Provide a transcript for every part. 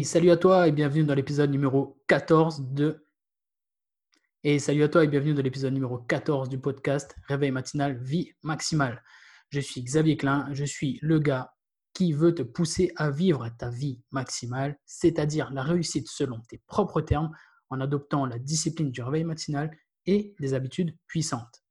Salut à toi et bienvenue dans l'épisode numéro 14 de. Et salut à toi et bienvenue dans l'épisode numéro 14 du podcast Réveil matinal Vie maximale. Je suis Xavier Klein, je suis le gars qui veut te pousser à vivre ta vie maximale, c'est-à-dire la réussite selon tes propres termes en adoptant la discipline du réveil matinal et des habitudes puissantes.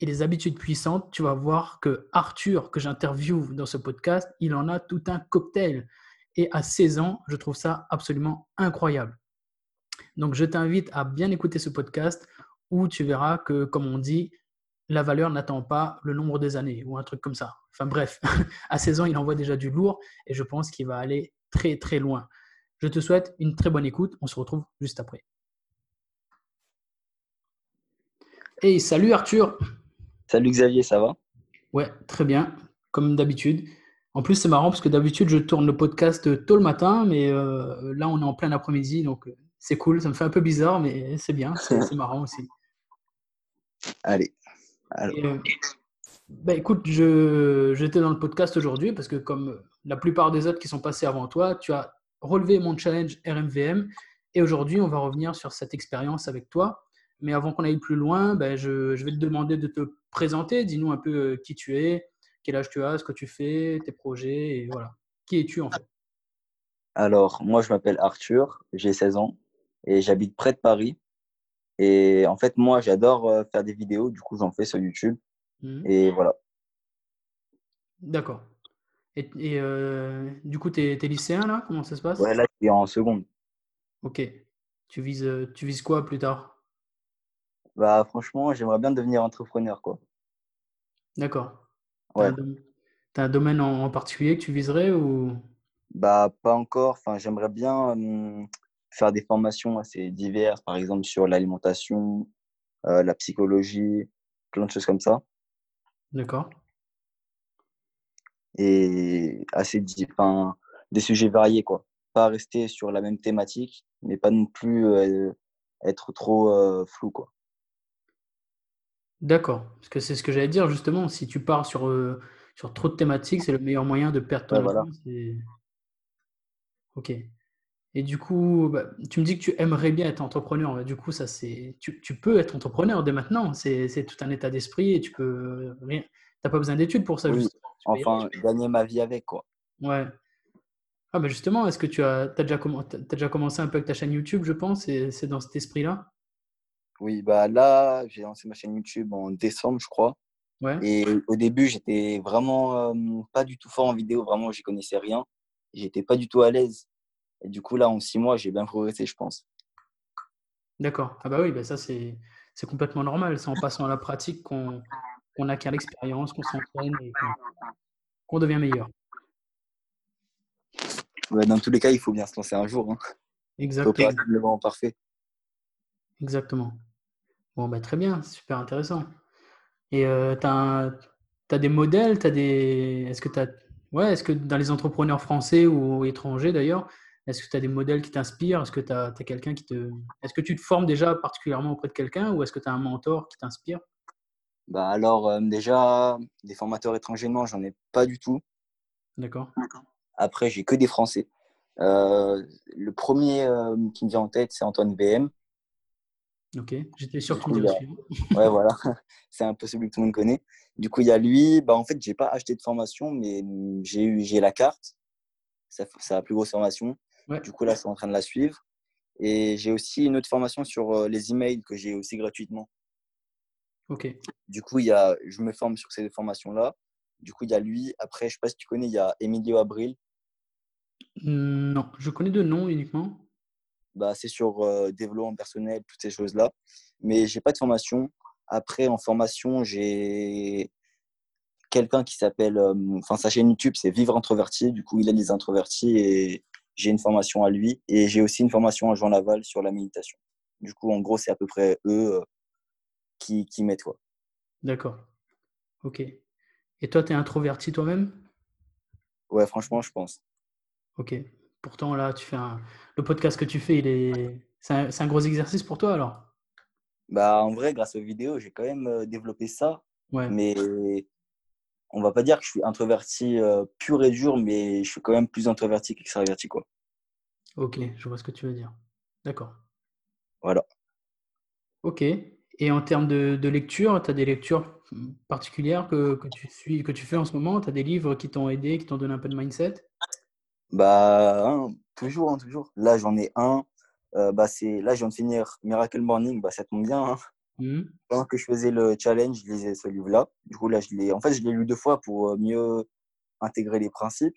Et les habitudes puissantes, tu vas voir que Arthur, que j'interviewe dans ce podcast, il en a tout un cocktail. Et à 16 ans, je trouve ça absolument incroyable. Donc, je t'invite à bien écouter ce podcast où tu verras que, comme on dit, la valeur n'attend pas le nombre des années ou un truc comme ça. Enfin bref, à 16 ans, il envoie déjà du lourd et je pense qu'il va aller très très loin. Je te souhaite une très bonne écoute. On se retrouve juste après. Hey, salut Arthur. Salut Xavier, ça va? Ouais, très bien, comme d'habitude. En plus, c'est marrant parce que d'habitude, je tourne le podcast tôt le matin, mais euh, là, on est en plein après-midi, donc euh, c'est cool. Ça me fait un peu bizarre, mais c'est bien, c'est marrant aussi. Allez. Euh, bah, écoute, je, j'étais dans le podcast aujourd'hui parce que comme la plupart des autres qui sont passés avant toi, tu as relevé mon challenge RMVM et aujourd'hui, on va revenir sur cette expérience avec toi. Mais avant qu'on aille plus loin, ben, je, vais te demander de te présenter. Dis-nous un peu qui tu es, quel âge tu as, ce que tu fais, tes projets, et voilà. Qui es-tu en fait? Alors, moi, je m'appelle Arthur, j'ai 16 ans et j'habite près de Paris. Et en fait, moi, j'adore euh, faire des vidéos, du coup, j'en fais sur YouTube. Mmh. Et voilà. D'accord. Et, euh, du coup, tu es, lycéen là? Comment ça se passe? Ouais, là, je suis en seconde. Ok. Tu vises, tu vises quoi plus tard? Bah, franchement, j'aimerais bien devenir entrepreneur, quoi. D'accord. Ouais. Tu as, un domaine en, particulier que tu viserais ou? Bah, pas encore. Enfin, j'aimerais bien faire des formations assez diverses, par exemple sur l'alimentation, euh, la psychologie, plein de choses comme ça. D'accord. Et assez, enfin, des sujets variés, quoi. Pas rester sur la même thématique, mais pas non plus euh, être trop euh, flou, quoi. D'accord, parce que c'est ce que j'allais dire justement, si tu pars sur, euh, sur trop de thématiques, c'est le meilleur moyen de perdre ton voilà. Ok. Et du coup, bah, tu me dis que tu aimerais bien être entrepreneur. Du coup, ça c'est, tu, tu peux être entrepreneur dès maintenant. C'est, tout un état d'esprit et tu peux rien. T'as pas besoin d'études pour ça. Oui, enfin, gagner ma vie avec quoi. Ouais. Ah, bah justement, est-ce que tu as, as, déjà, as déjà commencé un peu avec ta chaîne YouTube, je pense, et c'est dans cet esprit-là? Oui, bah là, j'ai lancé ma chaîne YouTube en décembre, je crois. Ouais. Et au début, j'étais vraiment pas du tout fort en vidéo, vraiment, j'y connaissais rien. J'étais pas du tout à l'aise. Et du coup, là, en six mois, j'ai bien progressé, je pense. D'accord. Ah bah oui, bah ça, c'est complètement normal. C'est en passant à la pratique qu'on qu acquiert l'expérience, qu'on s'entraîne et qu'on devient meilleur. Ouais, dans tous les cas, il faut bien se lancer un jour. Hein. Exactement. Il faut parfait. Exactement. Bon, bah, très bien, super intéressant. Et euh, tu as, des modèles, as des... est-ce que Ouais, est-ce que dans les entrepreneurs français ou étrangers d'ailleurs, est-ce que tu as des modèles qui t'inspirent? Est-ce que tu as, quelqu'un qui te. Est-ce que tu te formes déjà particulièrement auprès de quelqu'un ou est-ce que tu as un mentor qui t'inspire? Bah alors, euh, déjà, des formateurs étrangers, non, j'en ai pas du tout. D'accord. Après, j'ai que des Français. Euh, le premier qui me vient en tête, c'est Antoine VM. Ok, j'étais sûr que tu me Ouais, voilà, c'est impossible que tout le monde connaît. Du coup, il y a lui. Bah, en fait, j'ai pas acheté de formation, mais j'ai eu, j'ai la carte. C'est la plus grosse formation. Du coup, là, je suis en train de la suivre. Et j'ai aussi une autre formation sur euh, les emails que j'ai aussi gratuitement. Ok. Du coup, il y a, je me forme sur ces deux formations-là. Du coup, il y a lui. Après, je sais pas si tu connais, il y a Emilio Abril. Non, je connais deux noms uniquement bah, c'est sur euh, développement personnel, toutes ces choses-là. Mais j'ai pas de formation. Après, en formation, j'ai quelqu'un qui s'appelle, enfin, sa chaîne YouTube, c'est Vivre Introverti. Du coup, il a des introvertis et j'ai une formation à lui. Et j'ai aussi une formation à Jean Laval sur la méditation. Du coup, en gros, c'est à peu près eux qui, qui mettent quoi. D'accord. Ok. Et toi, tu es introverti toi-même? Ouais, franchement, je pense. Ok. Pourtant, là, tu fais un... le podcast que tu fais, il est... c'est, un, un, gros exercice pour toi alors? Bah, en vrai, grâce aux vidéos, j'ai quand même euh, développé ça. Ouais. Mais on va pas dire que je suis introverti euh, pur et dur, mais je suis quand même plus introverti qu'extraverti. Quoi. Ok, je vois ce que tu veux dire. D'accord. Voilà. Ok. Et en termes de, de lecture, tu as des lectures particulières que, que tu suis, que tu fais en ce moment? Tu as des livres qui t'ont aidé, qui t'ont donné un peu de mindset? Bah, hein, toujours, hein, toujours. Là, j'en ai un. Euh, bah, c'est, là, je viens de finir Miracle Morning. Bah, ça tombe bien. hein. Mhm. Pendant que je faisais le challenge, je lisais ce livre-là. Du coup, là, je l'ai, en fait, je l'ai lu deux fois pour euh, mieux intégrer les principes.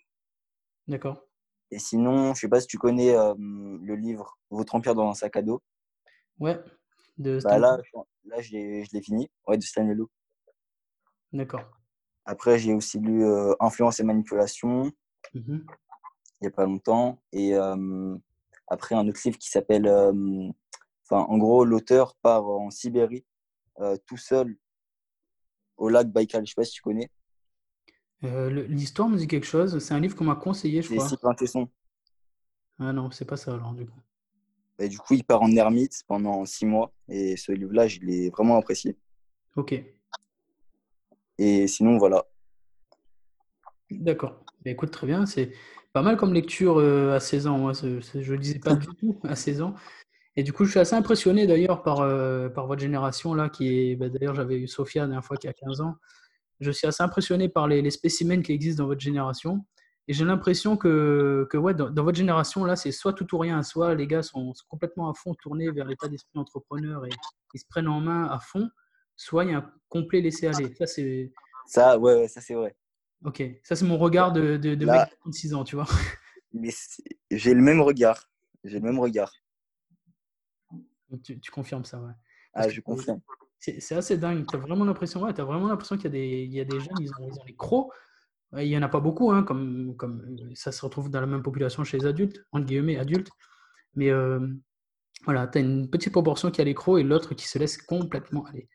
D'accord. Et sinon, je sais pas si tu connais euh, le livre Votre empire dans un sac à dos. Ouais, de Bah, là, je- là, je l'ai, je l'ai fini. Ouais, de Stanley Lou. D'accord. Après, j'ai aussi lu euh, Influence et manipulation. Mhm. Il n'y a pas longtemps. Et après, un autre livre qui s'appelle. Enfin, en gros, l'auteur part en Sibérie tout seul au lac Baïkal. Je sais pas si tu connais. Euh, l'histoire me dit quelque chose. C'est un livre qu'on m'a conseillé, je C'est crois. Tesson. Ah non, c'est pas ça alors, du coup. Et du coup, il part en ermite pendant six mois. Et ce livre-là, je l'ai vraiment apprécié. Ok, Et sinon, voilà. d'accord. Bah, écoute, très bien. C'est pas mal comme lecture euh, à 16 ans. Moi, je ne lisais pas du tout à 16 ans. Et du coup, je suis assez impressionné d'ailleurs par, euh, par votre génération là, qui est. bah, d'ailleurs, j'avais eu Sophia la dernière fois qui a 15 ans. Je suis assez impressionné par les, spécimens qui existent dans votre génération. Et j'ai l'impression que, que ouais, dans, votre génération, là, c'est soit tout ou rien. Soit les gars sont, complètement à fond tournés vers l'état d'esprit entrepreneur et ils se prennent en main à fond, soit il y a un complet laisser-aller. Ça, c'est. Ça, ouais, ça c'est vrai. Ok, ça, c'est mon regard de, de, de Là- mec de 36 ans, tu vois. Mais j'ai le même regard. J'ai le même regard. Donc, tu, tu confirmes ça, ouais. Ah, je confirme. C'est assez dingue. Tu as vraiment l'impression, ouais, as vraiment l'impression qu'il y, a des- il y a des jeunes, ils ont, ils ont les crocs. Il n'y en a pas beaucoup, hein, comme, comme euh, ça se retrouve dans la même population chez les adultes, entre guillemets, adultes. Mais euh, voilà, tu as une petite proportion qui a les crocs et l'autre qui se laisse complètement aller.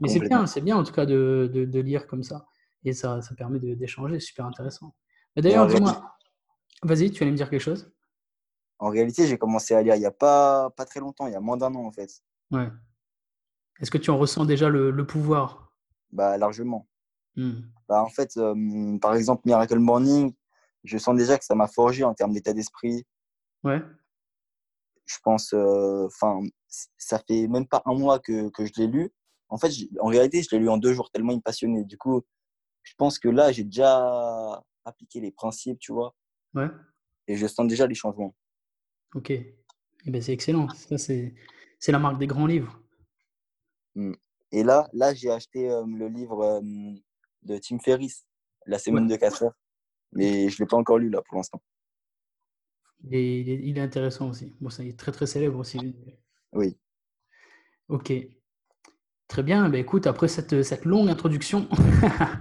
Mais c'est bien, c'est bien en tout cas de, de, de lire comme ça. Et ça, ça permet d'échanger, c'est super intéressant. D'ailleurs, dis-moi, vas-y, tu allais me dire quelque chose? En réalité, j'ai commencé à lire il n'y a pas, pas très longtemps, il y a moins d'un an en fait. Ouais. Est-ce que tu en ressens déjà le, le pouvoir? Bah, largement. Hmm. Bah, en fait, euh, par exemple, Miracle Morning, je sens déjà que ça m'a forgé en termes d'état d'esprit. Ouais, Je pense, euh, enfin, ça fait même pas un mois que, que je l'ai lu. En fait, en réalité, je l'ai lu en deux jours, tellement il me passionnait. Du coup, je pense que là, j'ai déjà appliqué les principes, tu vois, ouais. et je sens déjà les changements. Ok. Eh ben, c'est excellent. Ça, c'est, c'est la marque des grands livres. Et là, là j'ai acheté euh, le livre euh, de Tim Ferriss, La semaine Ouais. de 4 heures, mais je ne l'ai pas encore lu là pour l'instant. Il est, il est- il est intéressant aussi. Bon, ça, il est très très célèbre aussi. Oui. Ok. Très bien. Ben, écoute, après cette, cette longue introduction,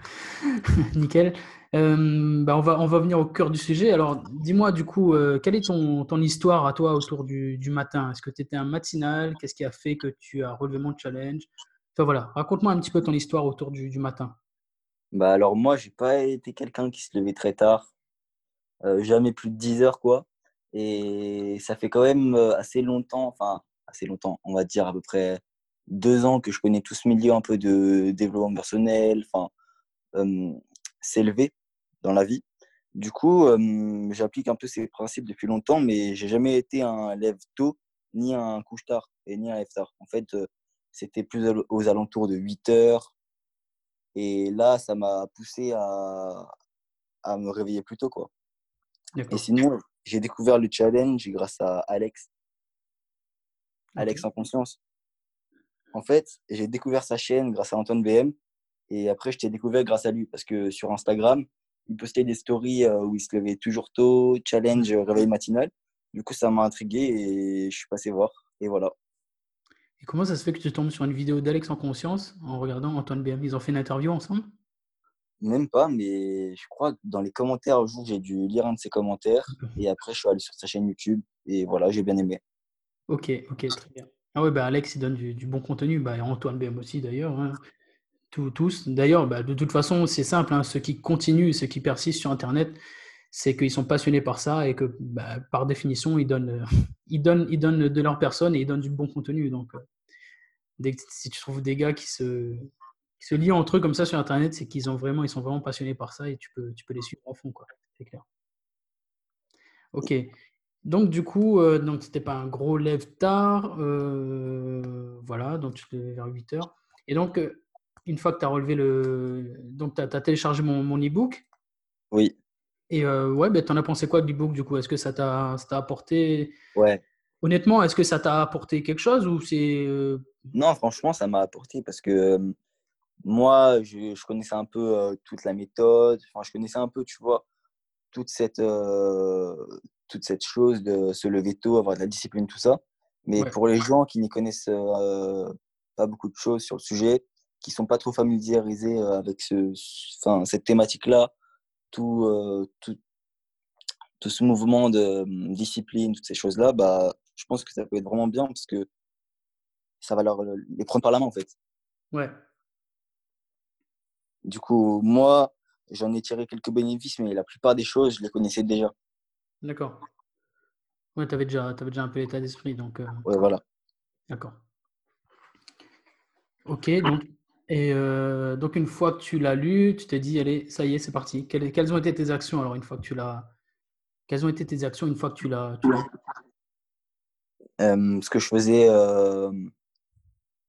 nickel, euh, ben, on va, on va venir au cœur du sujet. Alors, dis-moi du coup, euh, quelle est ton, ton histoire à toi autour du, du matin? Est-ce que tu étais un matinal? Qu'est-ce qui a fait que tu as relevé mon challenge? Enfin voilà, raconte-moi un petit peu ton histoire autour du, du matin. Bah alors moi, j'ai pas été quelqu'un qui se levait très tard, euh, jamais plus de 10 heures quoi. Et ça fait quand même euh, assez longtemps, enfin assez longtemps, on va dire à peu près deux ans que je connais tout ce milieu un peu de développement personnel, enfin euh, s'élever dans la vie. Du coup, euh, j'applique un peu ces principes depuis longtemps, mais j'ai jamais été un lève tôt, ni un couche tard, et ni un lève tard. En fait, euh, c'était plus aux alentours de 8 heures. Et là, ça m'a poussé à, à me réveiller plus tôt, quoi. Et sinon, j'ai découvert le challenge grâce à Alex, Alex en conscience. En fait, j'ai découvert sa chaîne grâce à Antoine BM. Et après, je t'ai découvert grâce à lui. Parce que sur Instagram, il postait des stories euh, où il se levait toujours tôt, challenge euh, réveil matinal. Du coup, ça m'a intrigué et je suis passé voir. Et voilà. Et comment ça se fait que tu tombes sur une vidéo d'Alex en conscience en regardant Antoine BM Ils ont fait une interview ensemble? Même pas, mais je crois que dans les commentaires, un jour, j'ai dû lire un de ses commentaires. Et après, je suis allé sur sa chaîne YouTube. Et voilà, j'ai bien aimé. Ok, ok, très bien. Ah ouais, bah Alex, il donne du, bon contenu. Bah, et Antoine BM aussi, d'ailleurs. hein. Tous. D'ailleurs, bah, de toute façon, c'est simple. hein, Ceux qui continuent, ceux qui persistent sur Internet, c'est qu'ils sont passionnés par ça et que, bah, par définition, ils donnent, ils, donnent, ils donnent de leur personne et ils donnent du bon contenu. Donc, euh, dès que, si tu trouves des gars qui se, qui se lient entre eux comme ça sur Internet, c'est qu'ils sont vraiment passionnés par ça et tu peux, tu peux les suivre à fond. C'est clair. Ok. Donc, du coup, euh, donc c'était pas un gros lève tard. euh, voilà, donc tu te levais vers 8 heures. Et donc, euh, une fois que tu as relevé le. Donc, tu as, téléchargé mon, mon e-book? Oui, Et euh, ouais, ben, t'en as pensé quoi de l'e-book du coup? Est-ce que ça t'a apporté? ouais. Honnêtement, est-ce que ça t'a apporté quelque chose ou c'est. Non, franchement, ça m'a apporté parce que moi, je, je connaissais un peu toute la méthode. Enfin, je connaissais un peu, tu vois, toute cette, toute cette chose de se lever tôt, avoir de la discipline, tout ça. Mais Ouais, pour les gens qui n'y connaissent euh, pas beaucoup de choses sur le sujet, qui sont pas trop familiarisés euh, avec ce, enfin, cette thématique-là, tout, euh, tout, tout ce mouvement de euh, discipline, toutes ces choses-là, bah, je pense que ça peut être vraiment bien parce que ça va leur, les prendre par la main, en fait. ouais, Du coup, moi, j'en ai tiré quelques bénéfices, mais la plupart des choses, je les connaissais déjà. D'accord. Ouais, tu avais déjà, t'avais déjà un peu l'état d'esprit, donc euh, Ouais, voilà. d'accord. Ok, donc, et euh, donc une fois que tu l'as lu, tu t'es dit, allez, ça y est, c'est parti. Quelles, quelles ont été tes actions alors une fois que tu l'as. Quelles ont été tes actions une fois que tu l'as. tu l'as- Euh, ce que je faisais euh,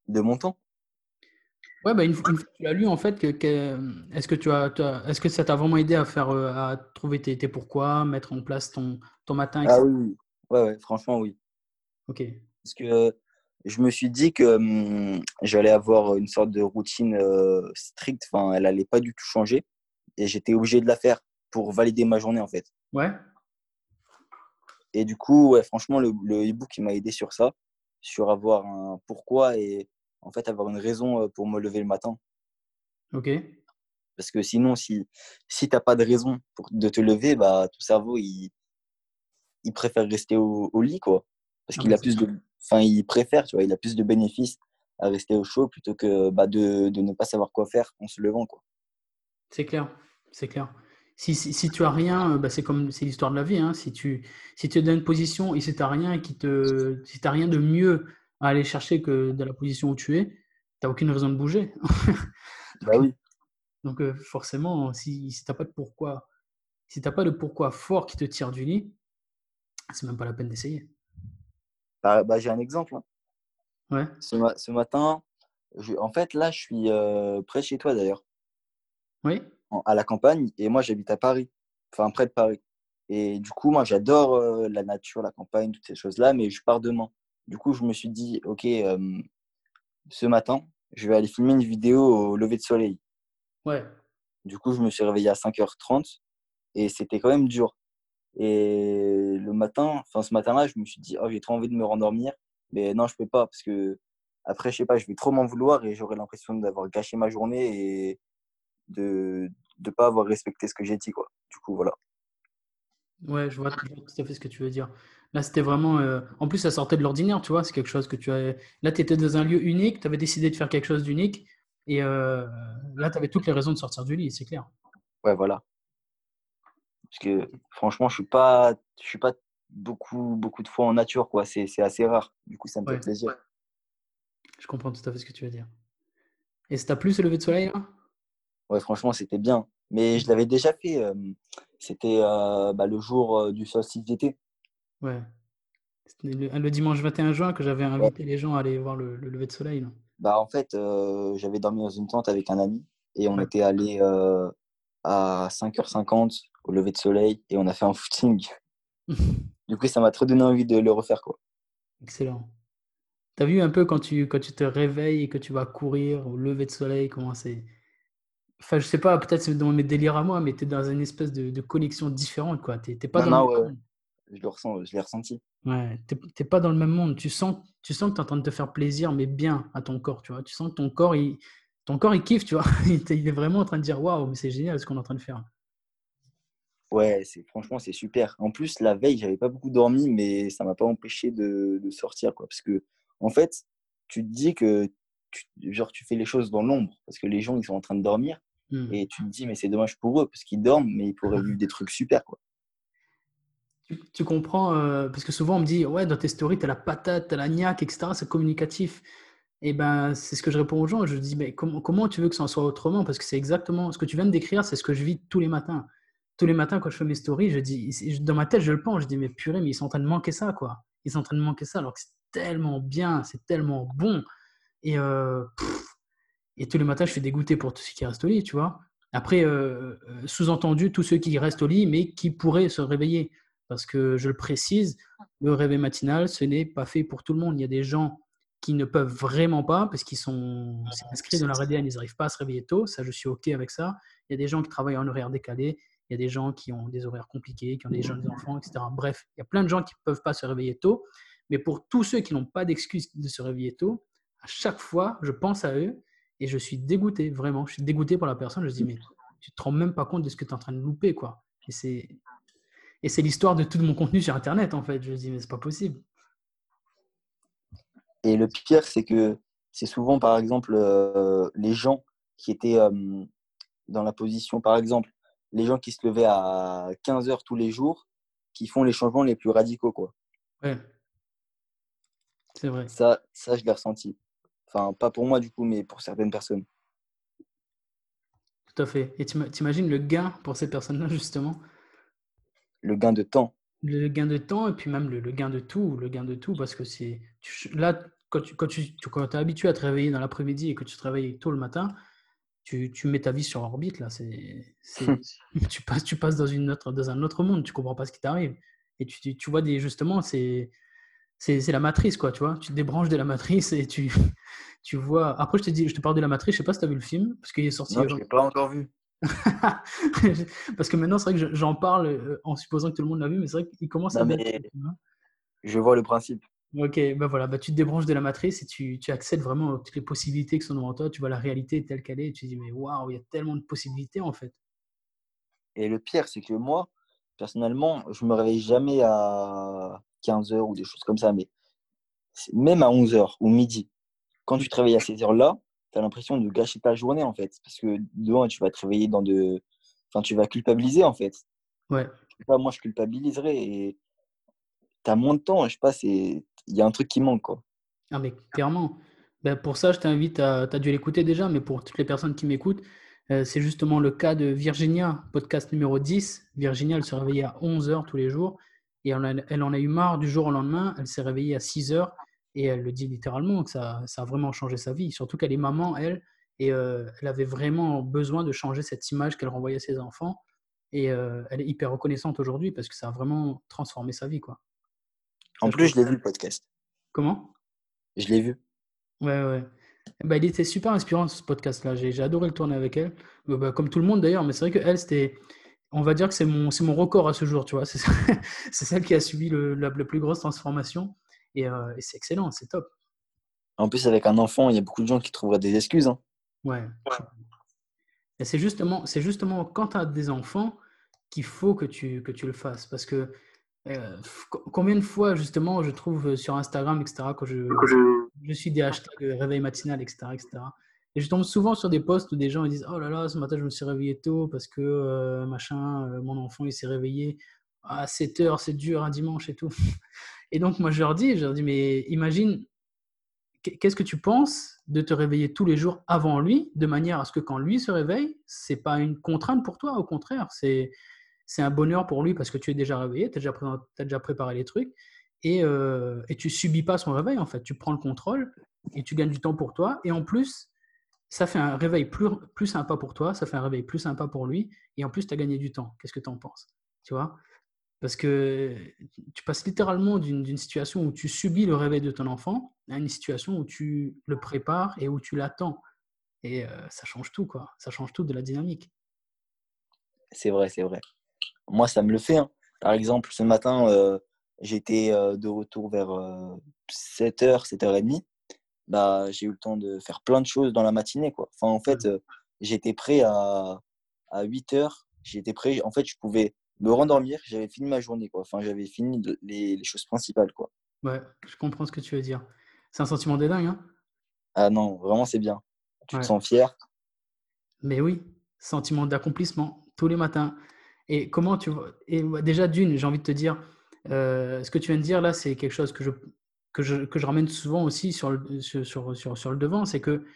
de mon temps. Ouais, bah une, fois une fois que tu l'as lu, en fait, que, que- est-ce que tu as, est-ce que ça t'a vraiment aidé à faire, euh, à trouver tes, tes pourquoi, mettre en place ton, ton matin, Ah etc. oui, oui. Ouais, ouais, franchement, oui. Ok, Parce que je me suis dit que hum, j'allais avoir une sorte de routine euh, stricte. Enfin, elle allait pas du tout changer. Et j'étais obligé de la faire pour valider ma journée, en fait. ouais, Et du coup, ouais, franchement, le, le e-book, il m'a aidé sur ça, sur avoir un pourquoi et en fait avoir une raison euh, pour me lever le matin. ok, Parce que sinon, si, si tu n'as pas de raison pour, de te lever, bah, ton cerveau, il, il préfère rester au, au lit, quoi. Parce Ah qu'il bah, a plus de, enfin, il préfère, tu vois, il a plus de bénéfices à rester au chaud plutôt que bah, de, de ne pas savoir quoi faire en se levant, quoi. C'est clair, c'est clair. Si, si, si tu as rien, euh, bah, c'est comme c'est l'histoire de la vie. hein. Si tu si tu es dans une position et si tu n'as rien qui te si rien de mieux à aller chercher que dans la position où tu es, tu n'as aucune raison de bouger. Bah oui. Donc euh, forcément, si, si tu n'as pas de pourquoi, si t'as pas de pourquoi fort qui te tire du lit, c'est même pas la peine d'essayer. Bah, bah, j'ai un exemple. hein. Ouais, Ce, ma- ce matin, je- en fait, là, je suis euh, près de chez toi, d'ailleurs, oui, en- à la campagne, et moi, j'habite à Paris, enfin, près de Paris. Et du coup, moi, j'adore euh, la nature, la campagne, toutes ces choses-là, mais je pars demain. Du coup, je me suis dit, OK, euh, ce matin, je vais aller filmer une vidéo au lever de soleil. ouais, Du coup, je me suis réveillé à 5h30 et c'était quand même dur. Et le matin, enfin ce matin-là, je me suis dit, oh, j'ai trop envie de me rendormir. Mais non, je peux pas parce que après, je sais pas, je vais trop m'en vouloir et j'aurai l'impression d'avoir gâché ma journée et de ne pas avoir respecté ce que j'ai dit, quoi. Du coup, voilà. Ouais, je vois, je vois tout à fait ce que tu veux dire. Là, c'était vraiment. euh, En plus, ça sortait de l'ordinaire, tu vois. C'est quelque chose que tu as. Là, tu étais dans un lieu unique, tu avais décidé de faire quelque chose d'unique. Et euh, là, tu avais toutes les raisons de sortir du lit, c'est clair. Ouais, voilà. Parce que franchement, je suis pas, je suis pas beaucoup, beaucoup de fois en nature, quoi. C'est c'est assez rare. Du coup, ça me fait plaisir. je comprends tout à fait ce que tu veux dire. Et ça t'a plu ce lever de soleil là? Ouais, franchement, c'était bien. Mais je l'avais déjà fait. euh, C'était euh, bah, le jour euh, du solstice d'été. Ouais. C'était le, le dimanche 21 juin que j'avais Ouais. invité les gens à aller voir le, le lever de soleil. là. Bah, en fait, euh, j'avais dormi dans une tente avec un ami et on Ouais. était allé euh, à 5h50 au lever de soleil et on a fait un footing. Du coup, ça m'a trop donné envie de le refaire, quoi. Excellent. T'as vu un peu quand tu, quand tu te réveilles et que tu vas courir au lever de soleil, comment c'est. Enfin, je sais pas, peut-être c'est dans mes délires à moi, mais t'es dans une espèce de, de connexion différente, quoi. T'es pas Non, dans le non, même ouais, ouais. monde. je le ressens, je l'ai ressenti. Ouais, t'es pas dans le même monde. Tu sens, tu sens que tu es en train de te faire plaisir, mais bien à ton corps, tu vois. Tu sens que ton corps, il, ton corps, il kiffe, tu vois. Il est vraiment en train de dire waouh, mais c'est génial ce qu'on est en train de faire. Ouais, c'est franchement, c'est super. En plus, la veille, j'avais pas beaucoup dormi, mais ça m'a pas empêché de, de sortir, quoi. Parce que, en fait, tu te dis que tu, genre, tu fais les choses dans l'ombre, parce que les gens, ils sont en train de dormir, Hmm. et tu te dis, mais c'est dommage pour eux, parce qu'ils dorment, mais ils pourraient vivre des trucs super, quoi. Tu, tu comprends, euh, parce que souvent on me dit, ouais, dans tes stories, t'as la patate, t'as la niaque, etc. C'est communicatif. Et ben, c'est ce que je réponds aux gens. Je dis, mais comment, comment tu veux que ça en soit autrement? Parce que c'est exactement ce que tu viens de décrire, c'est ce que je vis tous les matins. tous les matins, quand je fais mes stories, je dis, dans ma tête, je le pense, je dis, mais purée, mais ils sont en train de manquer ça, quoi. Ils sont en train de manquer ça, alors que c'est tellement bien, c'est tellement bon. Et, euh, et tous les matins, je suis dégoûté pour tous ceux qui restent au lit, tu vois. Après, euh, euh, sous-entendu, tous ceux qui restent au lit, mais qui pourraient se réveiller. Parce que je le précise, le réveil matinal, ce n'est pas fait pour tout le monde. Il y a des gens qui ne peuvent vraiment pas parce qu'ils sont inscrits dans leur ADN, ils n'arrivent pas à se réveiller tôt. Ça, je suis OK avec ça. Il y a des gens qui travaillent en horaire décalé. Il y a des gens qui ont des horaires compliqués, qui ont des jeunes enfants, etc. Bref, il y a plein de gens qui ne peuvent pas se réveiller tôt. Mais pour tous ceux qui n'ont pas d'excuse de se réveiller tôt, à chaque fois, je pense à eux et je suis dégoûté, vraiment. Je suis dégoûté pour la personne. Je me dis, mais tu te rends même pas compte de ce que tu es en train de louper, quoi. Et c'est, et c'est l'histoire de tout mon contenu sur Internet, en fait. Je me dis, mais c'est pas possible. Et le pire, c'est que c'est souvent, par exemple, euh, les gens qui étaient euh, dans la position, par exemple, les gens qui se levaient à 15 heures tous les jours, qui font les changements les plus radicaux, quoi. Ouais. C'est vrai. Ça, ça je l'ai ressenti. Enfin, pas pour moi, du coup, mais pour certaines personnes. Tout à fait. Et tu imagines le gain pour ces personnes-là, justement? Le gain de temps. Le gain de temps et puis même le, gain de tout. Le gain de tout, parce que c'est. Là, quand tu, quand tu, quand es habitué à te réveiller dans l'après-midi et que tu te réveilles tôt le matin, tu, tu mets ta vie sur orbite. Là. C'est, tu, passes, tu passes dans, une autre, dans un autre monde. Tu comprends pas ce qui t'arrive. Et tu, tu vois, des, justement, c'est c'est la matrice, quoi, tu vois. Tu te débranches de la matrice et tu, tu vois. Après, je te dis, je te parle de la matrice, je sais pas si tu as vu le film, parce qu'il est sorti. Non, je l'ai pas encore vu. parce que maintenant, c'est vrai que j'en parle euh, en supposant que tout le monde l'a vu, mais c'est vrai qu'il commence à. Mais... Je vois le principe. Ok, ben voilà, bah tu te débranches de la matrice et tu, tu accèdes vraiment à toutes les possibilités qui sont devant toi. Tu vois la réalité telle qu'elle est et tu te dis, mais waouh, il y a tellement de possibilités en fait. Et le pire, c'est que moi, personnellement, je me réveille jamais à 15 heures ou des choses comme ça, mais même à 11 heures ou midi, quand tu te réveilles à ces heures-là, tu as l'impression de gâcher ta journée en fait. Parce que demain, tu vas te réveiller dans de. Enfin, tu vas culpabiliser en fait. Ouais. moi, je culpabiliserai et tu as moins de temps. Je sais pas, il y a un truc qui manque quoi. Ah, mais clairement. Ben, pour ça, je t'invite à. Tu as dû l'écouter déjà, mais pour toutes les personnes qui m'écoutent, euh, c'est justement le cas de Virginia, podcast numéro 10. Virginia, elle se réveillait à 11 heures tous les jours. Et elle, en a eu marre du jour au lendemain. Elle s'est réveillée à 6 heures et elle le dit littéralement que ça, ça a vraiment changé sa vie. Surtout qu'elle est maman, elle, et euh, elle avait vraiment besoin de changer cette image qu'elle renvoyait à ses enfants. Et euh, elle est hyper reconnaissante aujourd'hui parce que ça a vraiment transformé sa vie. Quoi. En plus, je l'ai vu le podcast. Comment? Je l'ai vu. Ouais, ouais. Bah, il était super inspirant ce podcast-là. J'ai adoré le tourner avec elle. Bah, comme tout le monde d'ailleurs, mais c'est vrai qu'elle, c'était on va dire que c'est mon, mon record à ce jour, tu vois. C'est celle qui a subi le, la, plus grosse transformation. Euh, et, c'est excellent, c'est top. En plus, avec un enfant, il y a beaucoup de gens qui trouveraient des excuses. Hein. Ouais. C'est justement, justement quand tu as des enfants qu'il faut que tu, que tu le fasses. Parce que euh, combien de fois, justement, je trouve sur Instagram, etc., quand je, je suis des hashtags réveil matinal, etc., etc., et je tombe souvent sur des posts où des gens ils disent Oh là là, ce matin je me suis réveillé tôt parce que euh, machin, euh, mon enfant il s'est réveillé à 7 heures, c'est dur un dimanche et tout. Et donc moi je leur dis, je leur dis Mais imagine, qu'est-ce que tu penses de te réveiller tous les jours avant lui, de manière à ce que quand lui se réveille, c'est pas une contrainte pour toi, au contraire, c'est c'est un bonheur pour lui parce que tu es déjà réveillé, tu as, as, déjà préparé les trucs et, euh, et tu subis pas son réveil en fait. Tu prends le contrôle et tu gagnes du temps pour toi. Et en plus, ça fait un réveil plus, plus sympa pour toi, ça fait un réveil plus sympa pour lui, et en plus, tu as gagné du temps. Qu'est-ce que tu en penses? Tu vois? Parce que tu passes littéralement d'une situation où tu subis le réveil de ton enfant à une situation où tu le prépares et où tu l'attends. Et euh, ça change tout, quoi. Ça change tout de la dynamique. C'est vrai, c'est vrai. Moi, ça me le fait. Hein. Par exemple, ce matin, euh, j'étais euh, de retour vers 7h, 7h30 bah, j'ai eu le temps de faire plein de choses dans la matinée. Quoi. Enfin, en fait, euh, j'étais prêt à, à 8 heures. J'étais prêt. En fait, je pouvais me rendormir. J'avais fini ma journée. Quoi. Enfin, j'avais fini les, les, choses principales. Quoi. Ouais, je comprends ce que tu veux dire. C'est un sentiment de dingue. Hein ah non, vraiment, c'est bien. Tu te sens fier. Mais oui, sentiment d'accomplissement tous les matins. Et comment tu vois Et déjà, d'une, j'ai envie de te dire, euh, ce que tu viens de dire là, c'est quelque chose que je, que je, ramène souvent aussi sur le devant, c'est que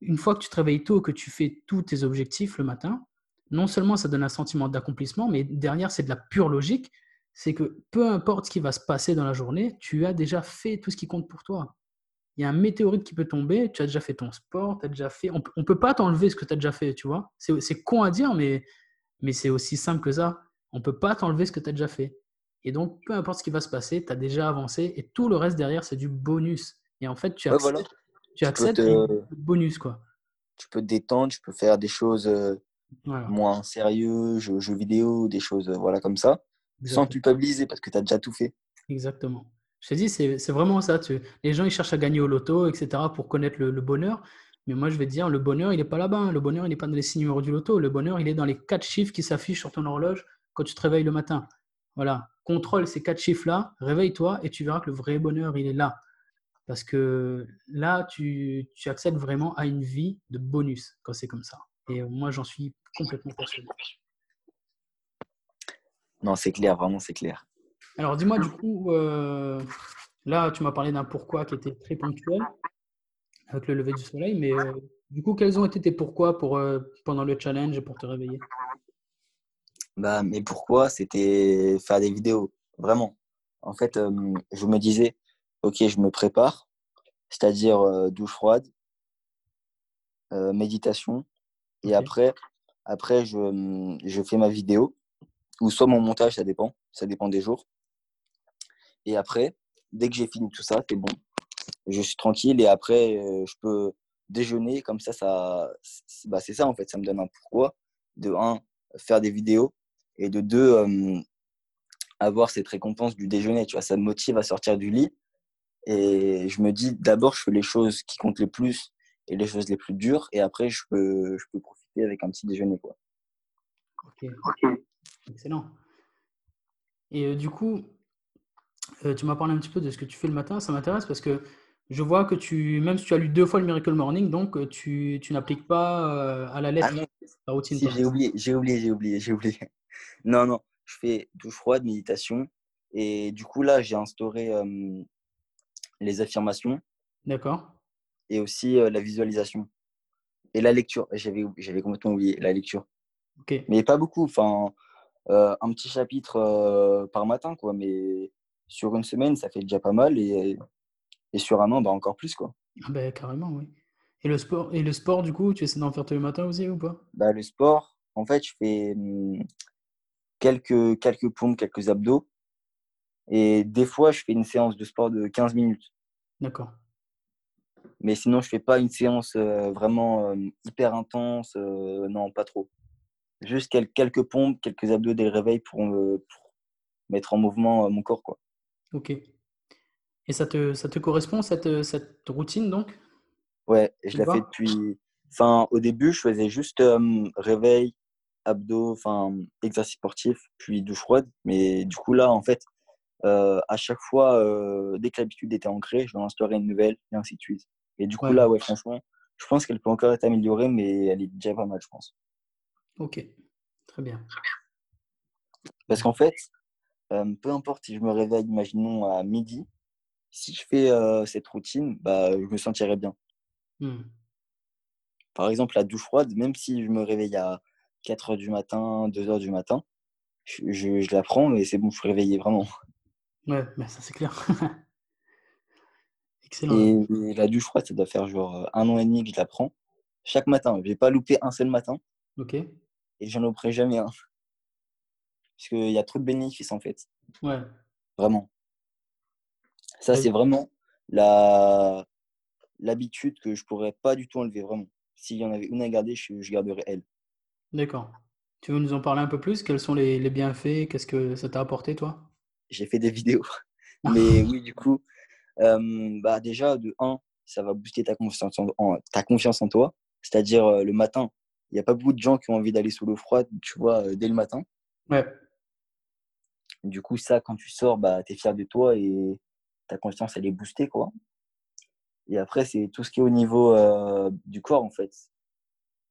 une fois que tu te réveilles tôt, que tu fais tous tes objectifs le matin, non seulement ça donne un sentiment d'accomplissement, mais derrière, c'est de la pure logique. C'est que peu importe ce qui va se passer dans la journée, tu as déjà fait tout ce qui compte pour toi. Il y a un météorite qui peut tomber, tu as déjà fait ton sport, tu as déjà fait. On ne peut pas t'enlever ce que tu as déjà fait, tu vois. C'est con à dire, mais, mais c'est aussi simple que ça. On ne peut pas t'enlever ce que tu as déjà fait. Et donc, peu importe ce qui va se passer, tu as déjà avancé et tout le reste derrière, c'est du bonus. Et en fait, tu accèdes, tu accèdes bonus, quoi. Tu peux te détendre, tu peux faire des choses euh, moins sérieuses, jeux, jeux, vidéo, des choses euh, voilà, comme ça, sans culpabiliser parce que tu as déjà tout fait. Exactement. Je te dis, c'est vraiment ça. Tu... Les gens, ils cherchent à gagner au loto, etc., pour connaître le, bonheur. Mais moi, je vais te dire, le bonheur, il n'est pas là-bas. Hein. Le bonheur, il n'est pas dans les six numéros du loto. Le bonheur, il est dans les quatre chiffres qui s'affichent sur ton horloge quand tu te réveilles le matin. Voilà. Contrôle ces quatre chiffres-là, réveille-toi et tu verras que le vrai bonheur, il est là. Parce que là, tu, tu accèdes vraiment à une vie de bonus quand c'est comme ça. Et moi, j'en suis complètement persuadé. Non, c'est clair, vraiment, c'est clair. Alors, dis-moi, du coup, euh, là, tu m'as parlé d'un pourquoi qui était très ponctuel avec le lever du soleil, mais euh, du coup, quels ont été tes pourquoi pour, euh, pendant le challenge et pour te réveiller? Bah, mais pourquoi C'était faire des vidéos, vraiment. En fait, je me disais, ok, je me prépare, c'est-à-dire douche froide, méditation, et après, après je, je, fais ma vidéo, ou soit mon montage, ça dépend, ça dépend des jours. Et après, dès que j'ai fini tout ça, c'est bon. Je suis tranquille et après, je peux déjeuner. Comme ça, ça bah, c'est ça en fait. Ça me donne un pourquoi. De un, faire des vidéos et de deux, avoir cette récompense du déjeuner. Tu vois, ça me motive à sortir du lit. Et je me dis, d'abord, je fais les choses qui comptent le plus et les choses les plus dures. Et après, je peux, je peux profiter avec un petit déjeuner. Quoi. Ok. Excellent. Et du coup, tu m'as parlé un petit peu de ce que tu fais le matin. Ça m'intéresse parce que je vois que tu, même si tu as lu deux fois le Miracle Morning, donc tu, tu n'appliques pas à la lettre ah la routine. j'ai oublié, j'ai oublié, j'ai oublié, j'ai oublié. Non, non, je fais douche froide, méditation. Et du coup, là, j'ai instauré les affirmations. D'accord. Et aussi la visualisation. Et la lecture. J'avais, j'avais complètement oublié la lecture. Ok. Mais pas beaucoup. Enfin, un petit chapitre par matin, quoi. Mais sur une semaine, ça fait déjà pas mal. Et, et sur un an, bah, encore plus, quoi. Ah bah, carrément, oui. Et le sport, et le sport, du coup, tu essaies d'en faire tous les matins aussi ou pas? Bah, Le sport, en fait, je fais mmh, quelques, quelques pompes, quelques abdos. Et des fois, je fais une séance de sport de 15 minutes. D'accord. Mais sinon, je fais pas une séance vraiment hyper intense. non, pas trop. Juste quelques pompes, quelques abdos dès le réveil pour, pour mettre en mouvement mon corps. Quoi. Ok. Et ça te, ça te correspond, cette, cette routine, donc? Ouais, je la fais depuis. Enfin, au début, je faisais juste réveil, abdos, enfin, exercice sportif, puis douche froide. Mais du coup, là, en fait, à chaque fois, dès que l'habitude était ancrée, je vais instaurer une nouvelle, et ainsi de suite. Et du coup, là, ouais, franchement, je pense qu'elle peut encore être améliorée, mais elle est déjà pas mal, je pense. Ok, très bien. Parce qu'en fait, peu importe si je me réveille, imaginons à midi, si je fais cette routine, bah, je me sentirai bien. Mmh. Par exemple, la douche froide, même si je me réveille à 4 h du matin, 2 h du matin, je, je, la prends et c'est bon, je suis réveillé vraiment. Ouais, mais ça c'est clair. Excellent. Et, la douche froide, ça doit faire genre un an et demi que je la prends. Chaque matin. Je vais pas louper un seul matin. Ok. Et j'en louperai jamais un. Parce qu'il y a trop de bénéfices en fait. Ouais. Vraiment. Ça, c'est vraiment la l'habitude que je pourrais pas du tout enlever, vraiment. S'il y en avait une à garder, je, je garderais elle. D'accord. Tu veux nous en parler un peu plus? Quels sont les, les bienfaits? Qu'est-ce que ça t'a apporté, toi? J'ai fait des vidéos. Mais oui, du coup, euh, bah déjà, de 1, ça va booster ta confiance en, ta confiance en toi. C'est-à-dire, euh, le matin, il n'y a pas beaucoup de gens qui ont envie d'aller sous l'eau froide, tu vois, euh, dès le matin. Ouais. Du coup, ça, quand tu sors, bah, tu es fier de toi et ta confiance, elle est boostée, quoi. Et après, c'est tout ce qui est au niveau du corps, en fait.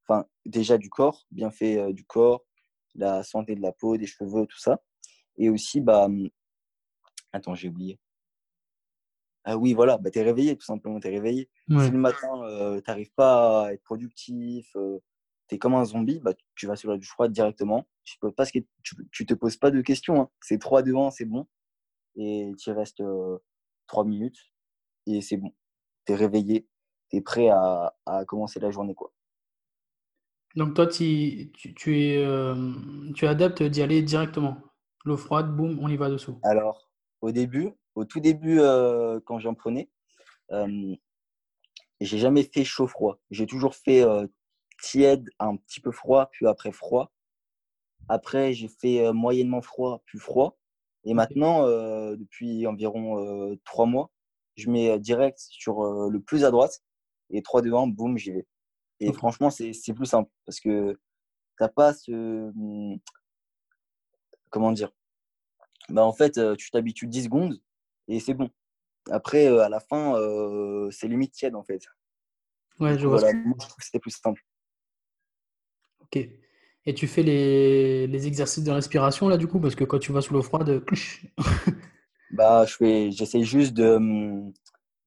Enfin, déjà du corps, bien fait du corps, la santé de la peau, des cheveux, tout ça. Et aussi, bah, mmh, attends, j'ai oublié. Ah oui, voilà, bah, tu es réveillé, tout simplement, tu es réveillé. Si le matin, tu n'arrives pas à être productif, tu es comme un zombie, bah, tu vas sur la douche froide directement. Tu peux pas, tu, tu te poses pas de questions. Hein. C'est 3, 2, 1, c'est bon. Et tu restes euh, 3 minutes et c'est bon. Tu es réveillé, tu es prêt à, à, commencer la journée. Quoi. Donc toi, tu, tu, es, euh, tu es adepte d'y aller directement. L'eau froide, boum, on y va dessous. Alors, au début, au tout début, euh, quand j'en prenais, euh, j'ai jamais fait chaud-froid. J'ai toujours fait tiède, un petit peu froid, puis après froid. Après, j'ai fait moyennement froid, puis froid. Et maintenant, depuis environ trois mois, je mets direct sur le plus à droite. Et 3, 2, 1, boum, j'y vais. Et franchement, c'est plus simple parce que tu n'as pas ce. Comment dire? Bah, En fait, tu t'habitues 10 secondes et c'est bon. Après, à la fin, c'est limite tiède en fait. Ouais, je vois. Voilà, moi, je trouve que c'était plus simple. Ok. Et tu fais les, les, exercices de respiration là du coup? Parce que quand tu vas sous l'eau froide, bah, je j'essaie juste de, mmh,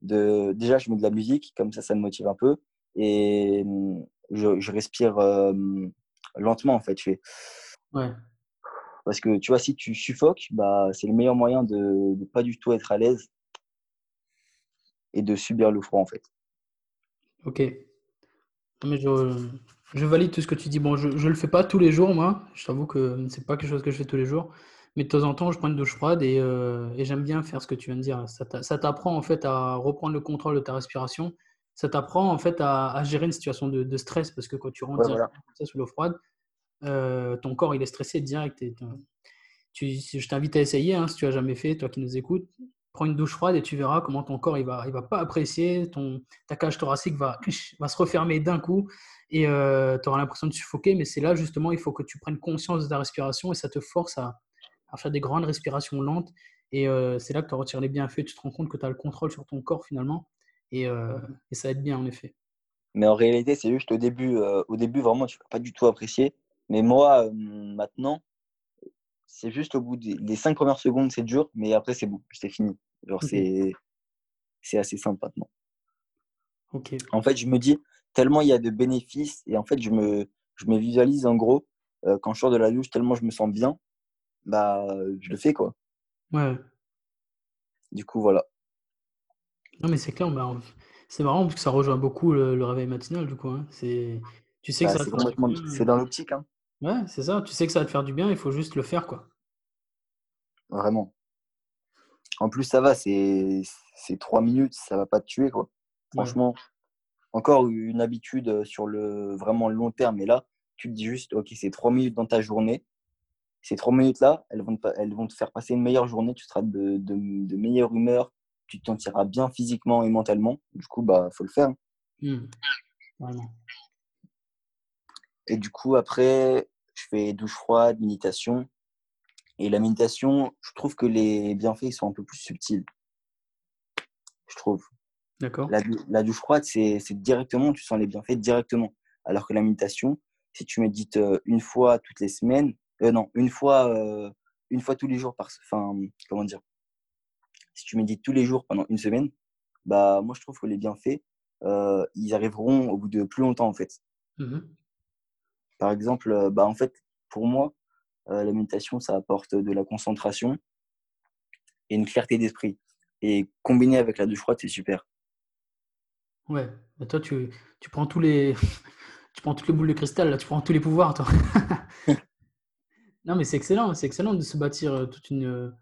de. Déjà, je mets de la musique, comme ça, ça me motive un peu. Et mmh, je, je respire lentement en fait. Je fais. Ouais. Parce que tu vois, si tu suffoques, bah, c'est le meilleur moyen de ne pas du tout être à l'aise et de subir le froid en fait. Ok. Mais je, je, valide tout ce que tu dis. Bon, je ne le fais pas tous les jours, moi. Je t'avoue que ce n'est pas quelque chose que je fais tous les jours. Mais de temps en temps, je prends une douche froide et, euh, et j'aime bien faire ce que tu viens de dire. Ça t'apprend en fait à reprendre le contrôle de ta respiration. Ça t'apprend en fait à, à, gérer une situation de, de, stress parce que quand tu rentres ouais, voilà. sous l'eau froide, euh, ton corps il est stressé direct. Et tu, je t'invite à essayer hein, si tu as jamais fait, toi qui nous écoutes prends une douche froide et tu verras comment ton corps il va, il va pas apprécier, ton, ta cage thoracique va, va se refermer d'un coup et euh, tu auras l'impression de suffoquer. Mais c'est là justement, il faut que tu prennes conscience de ta respiration et ça te force à, à faire des grandes respirations lentes. Et euh, c'est là que tu retires les bienfaits, tu te rends compte que tu as le contrôle sur ton corps finalement et, euh, et, ça aide bien en effet. Mais en réalité, c'est juste au début, euh, au début vraiment, tu ne pas du tout apprécier. Mais moi, euh, maintenant, c'est juste au bout des, des cinq premières secondes, c'est dur, mais après, c'est bon, c'est fini. Genre, okay. c'est assez simple maintenant. Okay. En fait, je me dis, tellement il y a de bénéfices, et en fait, je me, je me visualise en gros, euh, quand je sors de la douche, tellement je me sens bien, bah, je le fais quoi. Ouais. Du coup, voilà. Non, mais c'est clair, bah, c'est marrant parce que ça rejoint beaucoup le, le réveil matinal, du coup. Hein. C'est, tu sais bah, que ça va te faire C'est dans l'optique. Hein. Ouais, c'est ça. Tu sais que ça va te faire du bien, il faut juste le faire, quoi. Vraiment. En plus, ça va, c'est trois minutes, ça va pas te tuer, quoi. Franchement, ouais. encore une habitude sur le vraiment long terme. Et là, tu te dis juste, ok, c'est trois minutes dans ta journée. Ces trois minutes-là, elles, vont te, elles vont te faire passer une meilleure journée. Tu seras de, de, de meilleure humeur. Tu te sentiras bien physiquement et mentalement. Du coup, bah, faut le faire. Mmh. Vraiment. Et du coup, après, je fais douche froide, méditation. Et la méditation, je trouve que les bienfaits ils sont un peu plus subtils. Je trouve. D'accord. La, la, douche froide, c'est directement, tu sens les bienfaits directement. Alors que la méditation, si tu médites une fois toutes les semaines, euh, non, une fois, euh, une fois tous les jours par, enfin, comment dire, si tu médites tous les jours pendant une semaine, bah, moi je trouve que les bienfaits, euh, ils arriveront au bout de plus longtemps en fait. Mmh par exemple, bah, en fait, pour moi, euh, la méditation, ça apporte de la concentration et une clarté d'esprit. Et combiné avec la douche froide, c'est super. Ouais, mais toi, tu, tu prends tous les. tu prends toutes les boules de cristal, là, tu prends tous les pouvoirs, toi. non, mais c'est excellent, c'est excellent de se bâtir toute une,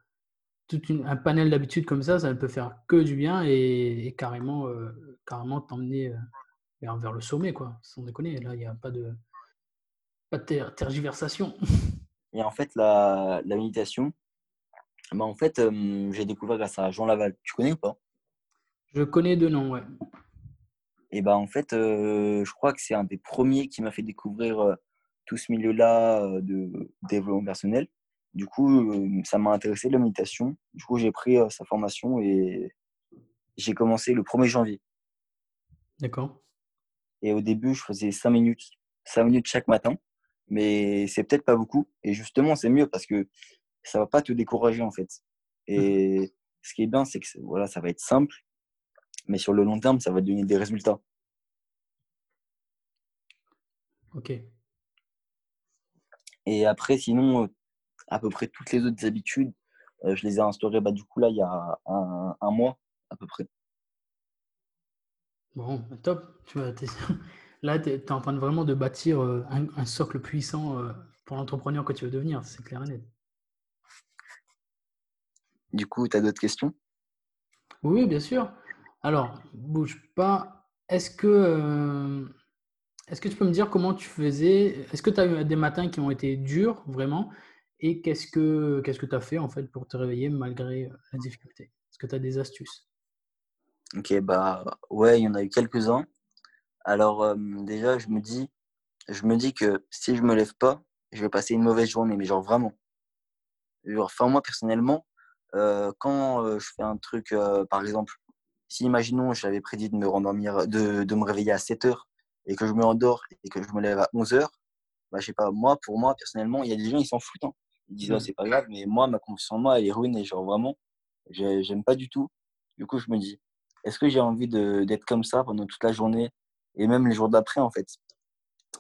une, un panel d'habitudes comme ça, ça ne peut faire que du bien et, et carrément, euh, carrément t'emmener euh, vers, vers, le sommet, quoi, sans déconner. Là, il n'y a pas de, pas de tergiversation. Et en fait, la, la méditation, bah en fait, euh, j'ai découvert grâce à Jean Laval. Tu connais ou pas? Je connais de nom, ouais. Et bah en fait, euh, je crois que c'est un des premiers qui m'a fait découvrir tout ce milieu-là de développement personnel. Du coup, ça m'a intéressé la méditation. Du coup, j'ai pris sa formation et j'ai commencé le 1er janvier. D'accord. Et au début, je faisais 5 minutes, 5 minutes chaque matin mais c'est peut-être pas beaucoup. Et justement, c'est mieux parce que ça va pas te décourager en fait. Et mmh. ce qui est bien, c'est que voilà, ça va être simple, mais sur le long terme, ça va donner des résultats. Ok. Et après, sinon, à peu près toutes les autres habitudes, je les ai instaurées bah, du coup là, il y a un, un mois à peu près. Bon, top. Tu vois, là, tu es, en train de vraiment de bâtir un, un socle puissant pour l'entrepreneur que tu veux devenir, c'est clair et net. Du coup, tu as d'autres questions? Oui, bien sûr. Alors, bouge pas. Est-ce que, est-ce que tu peux me dire comment tu faisais? Est-ce que tu as eu des matins qui ont été durs, vraiment? Et qu'est-ce que que tu as fait en fait pour te réveiller malgré la difficulté? Est-ce que tu as des astuces? Ok, bah ouais, il y en a eu quelques-uns. Alors déjà, je me dis, je me dis que si je me lève pas, je vais passer une mauvaise journée, mais genre vraiment. enfin, moi personnellement, quand je fais un truc, par exemple, si imaginons j'avais prédit de me rendormir, de, de me réveiller à 7 heures et que je me endors et que je me lève à 11 heures, bah, je sais pas, moi, pour moi, personnellement, il y a des gens, ils s'en foutent. Hein. Ils disent, oh, c'est pas grave, mais moi, ma confiance en moi, elle est ruinée. Genre, vraiment, j'aime pas du tout. Du coup, je me dis, est-ce que j'ai envie d'être comme ça pendant toute la journée et même les jours d'après, en fait?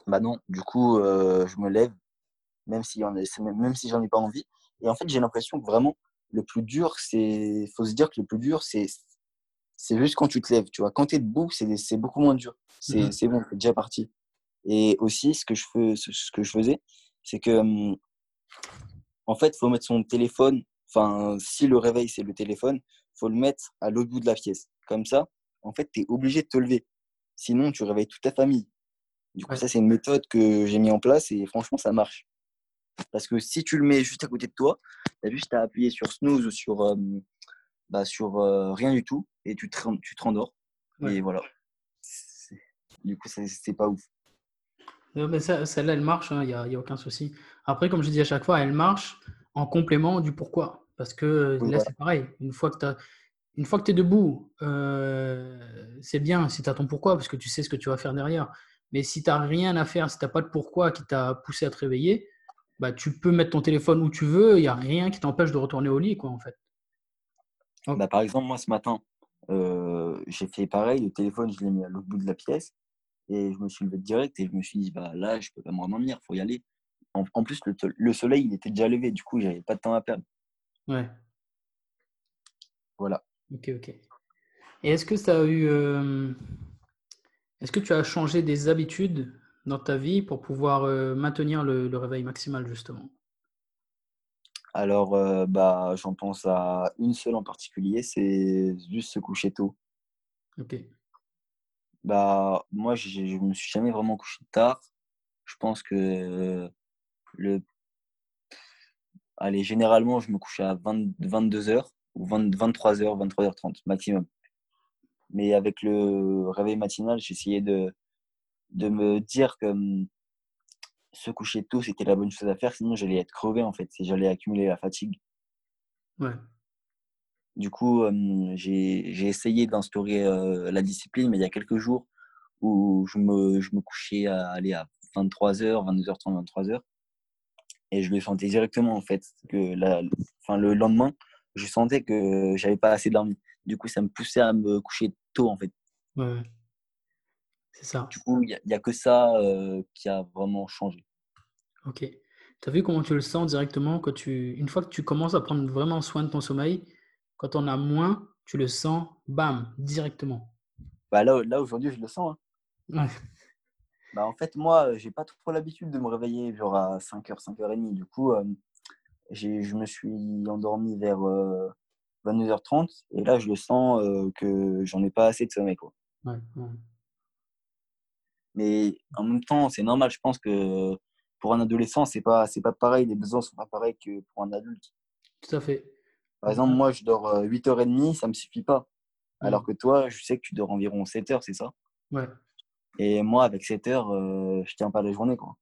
Bah non, du coup, euh, je me lève, même si, même si j'en ai pas envie. Et en fait, j'ai l'impression que vraiment, le plus dur, c'est. faut se dire que le plus dur, c'est c'est juste quand tu te lèves. Tu vois, quand tu es debout, c'est beaucoup moins dur. C'est mmh bon, c'est déjà parti. Et aussi, ce que je, fais, ce que je faisais, c'est que, en fait, il faut mettre son téléphone. Enfin, si le réveil, c'est le téléphone, faut le mettre à l'autre bout de la pièce. Comme ça, en fait, tu es obligé de te lever. Sinon, tu réveilles toute ta famille. Du coup, ça, c'est une méthode que j'ai mis en place et franchement, ça marche. Parce que si tu le mets juste à côté de toi, tu as juste à appuyer sur snooze ou sur, bah, sur rien du tout et tu te, tu te rendors. Et voilà. Du coup, c'est pas ouf. mais ça, celle-là, elle marche, il hein, n'y a, y a, aucun souci. Après, comme je dis à chaque fois, elle marche en complément du pourquoi. Parce que là, c'est pareil. Une fois que tu es debout, euh, c'est bien si tu as ton pourquoi, parce que tu sais ce que tu vas faire derrière. Mais si tu n'as rien à faire, si tu n'as pas de pourquoi qui t'a poussé à te réveiller, bah, tu peux mettre ton téléphone où tu veux, il n'y a rien qui t'empêche de retourner au lit, quoi, en fait. Bah, par exemple, moi, ce matin, euh, j'ai fait pareil, le téléphone, je l'ai mis à l'autre bout de la pièce et je me suis levé direct et je me suis dit, bah, là, je peux pas me rendormir, il faut y aller. En, plus, le, soleil, il était déjà levé, du coup, j'avais pas de temps à perdre. Ouais. Voilà. Ok, ok. Et est-ce que ça a eu. Euh, est-ce que tu as changé des habitudes dans ta vie pour pouvoir euh, maintenir le, réveil maximal, justement? Alors, euh, bah, j'en pense à une seule en particulier, c'est juste se coucher tôt. Ok. Bah, moi, je ne me suis jamais vraiment couché tard. Je pense que le. Allez, généralement, je me couchais à 22h ou 23h, 23h30 maximum. Mais avec le réveil matinal, j'essayais de, de me dire que hum, se coucher tôt, c'était la bonne chose à faire, sinon j'allais être crevé en fait, et j'allais accumuler la fatigue. Ouais. Du coup, hum, j'ai essayé d'instaurer euh, la discipline, mais il y a quelques jours où je me, je me couchais à aller à 23h, 22h30, 23h. Et je le sentais directement en fait, que la, enfin, le lendemain, je sentais que j'avais pas assez dormi. Du coup, ça me poussait à me coucher tôt en fait. Ouais. C'est ça. Du coup, il n'y a, que ça euh, qui a vraiment changé. Ok. Tu as vu comment tu le sens directement quand tu, une fois que tu commences à prendre vraiment soin de ton sommeil, quand on a moins, tu le sens, bam, directement. Bah là, là aujourd'hui, je le sens. Hein. Ouais. Bah, en fait, moi, j'ai pas trop l'habitude de me réveiller genre à 5h, 5h30. Du coup, euh, je me suis endormi vers 22h30 euh, et là, je le sens que j'en ai pas assez de sommeil. Quoi. Ouais, ouais. Mais en même temps, c'est normal. Je pense que pour un adolescent, c'est pas c'est pas pareil. Les besoins sont pas pareils que pour un adulte. Tout à fait. Par exemple, moi, je dors 8h30, ça me suffit pas. Alors que toi, je sais que tu dors environ 7 heures, c'est ça? Ouais. Et moi, avec 7 heures, euh, je tiens pas la journée. Quoi.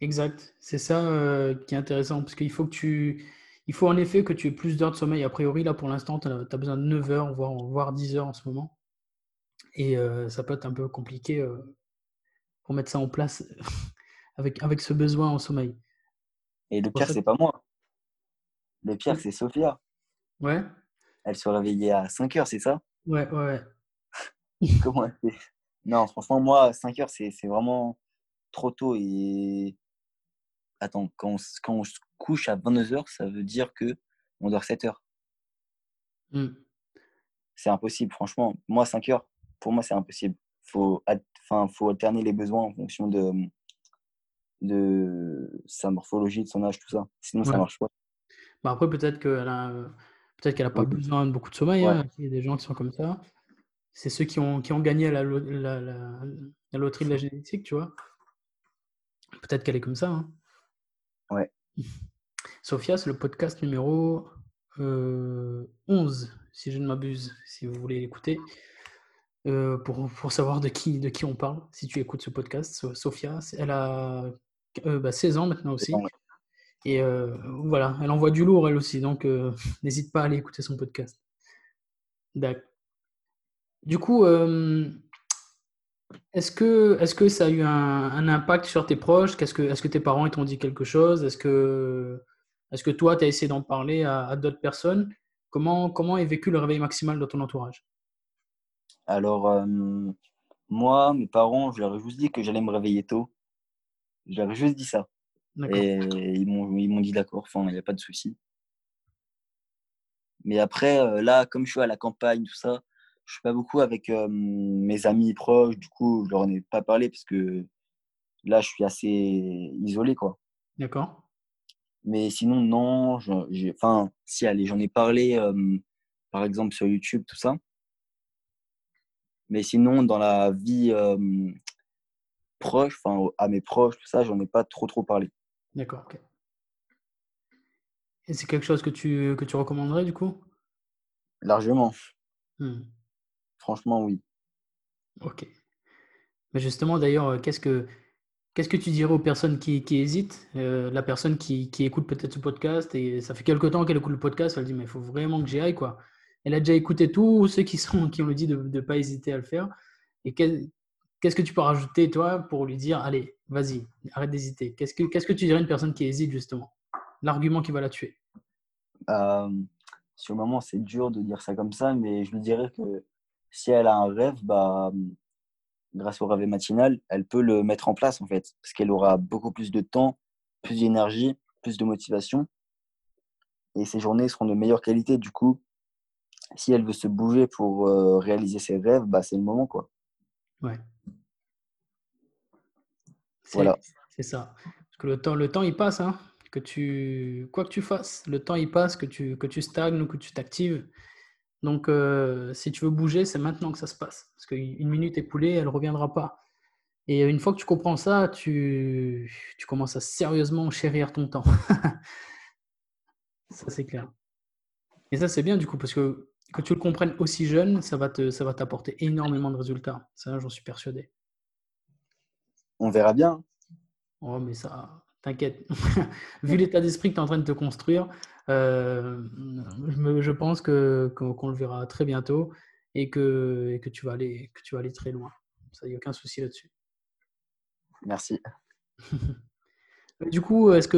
Exact. C'est ça euh, qui est intéressant. Parce qu'il faut que tu. Il faut en effet que tu aies plus d'heures de sommeil. A priori, là, pour l'instant, tu as, besoin de 9 heures, voire, voire 10 heures en ce moment. Et euh, ça peut être un peu compliqué pour mettre ça en place avec, avec ce besoin en sommeil. Et le pire, c'est pas moi. Le pire, c'est Sophia. Ouais. Elle se réveillait à 5 heures, c'est ça? Ouais, ouais. Comment elle fait? Non, franchement, moi, 5 heures, c'est vraiment trop tôt. Et attends, quand on, s- quand on se couche à 22h, ça veut dire que on dort 7 heures. Hmm. C'est impossible, franchement. Moi, 5 heures, pour moi, c'est impossible. Faut, enfin, faut alterner les besoins en fonction de, de sa morphologie, de son âge, tout ça. Sinon, ça Ouais. marche pas. Bah après, peut-être qu'elle a, peut-être qu'elle a pas Oui. besoin de beaucoup de sommeil. Ouais. hein. Il y a des gens qui sont comme ça. C'est ceux qui ont, qui ont gagné à la, la, la- la loterie de la génétique, tu vois. Peut-être qu'elle est comme ça. hein. Ouais. Sophia, c'est le podcast numéro euh, 11, si je ne m'abuse, si vous voulez l'écouter, euh, pour, pour savoir de qui, de qui on parle, si tu écoutes ce podcast. So- Sophia, elle a euh, bah, 16 ans maintenant aussi. Et euh, voilà, elle envoie du lourd elle aussi, donc n'hésite pas à aller écouter son podcast. D'accord. Du coup, euh, est-ce que, ça a eu un, un impact sur tes proches? Que, Est-ce que tes parents ils t'ont dit quelque chose? Est-ce que, toi, tu as essayé d'en parler à, à d'autres personnes? Comment, comment est vécu le réveil maximal dans ton entourage? Alors, euh, moi, mes parents, je leur ai juste dit que j'allais me réveiller tôt. Je leur ai juste dit ça. Et ils m'ont dit d'accord, enfin, il n'y a pas de souci. Mais après, euh, là, comme je suis à la campagne, tout ça, je suis pas beaucoup avec euh, mes amis proches. Du coup, je leur en ai pas parlé parce que là, je suis assez isolé, quoi. D'accord. Mais sinon, non. j'ai- Enfin, si, allez, j'en ai parlé, euh, par exemple, sur YouTube, tout ça. Mais sinon, dans la vie euh, proche, enfin, à mes proches, tout ça, j'en ai pas trop, trop parlé. D'accord. ok. Et c'est quelque chose que tu, que tu recommanderais du coup? Largement. Hmm. Franchement, oui. Ok. Mais justement, d'ailleurs, euh, qu'est-ce que qu'est-ce que tu dirais aux personnes qui, qui hésitent Euh, La personne qui, qui écoute peut-être ce podcast et ça fait quelque temps qu'elle écoute le podcast, elle dit mais il faut vraiment que j'y aille quoi. Elle a déjà écouté tous ceux qui sont qui ont dit de ne pas hésiter à le faire. Et qu'est-ce que tu peux rajouter toi pour lui dire allez, vas-y, arrête d'hésiter. Qu'est-ce que qu'est-ce que tu dirais à une personne qui hésite justement? L'argument qui va la tuer. Euh, sur le moment, c'est dur de dire ça comme ça, mais je lui dirais que si elle a un rêve, bah, grâce au rêve matinal, elle peut le mettre en place en fait, parce qu'elle aura beaucoup plus de temps, plus d'énergie, plus de motivation, et ses journées seront de meilleure qualité. Du coup, si elle veut se bouger pour euh, réaliser ses rêves, bah, c'est le moment quoi. Ouais. Voilà. c'est ça. Parce que le temps, le temps, il passe, hein. Que tu, quoi que tu fasses, le temps, il passe, que tu, que tu stagnes ou que tu t'actives. Donc, euh, si tu veux bouger, c'est maintenant que ça se passe. Parce qu'une minute écoulée, elle ne reviendra pas. Et une fois que tu comprends ça, tu, tu commences à sérieusement chérir ton temps. ça, c'est clair. Et ça, c'est bien du coup, parce que que tu le comprennes aussi jeune, ça va te, ça va t'apporter énormément de résultats. Ça, j'en suis persuadé. On verra bien. Oh, mais ça, t'inquiète. Vu l'état d'esprit que tu es en train de te construire, euh, je, me- je pense que, qu'on, qu'on le verra très bientôt et que, et que, tu vas aller, que tu vas aller très loin. Ça, il n'y a aucun souci là-dessus. Merci. Du coup, est-ce que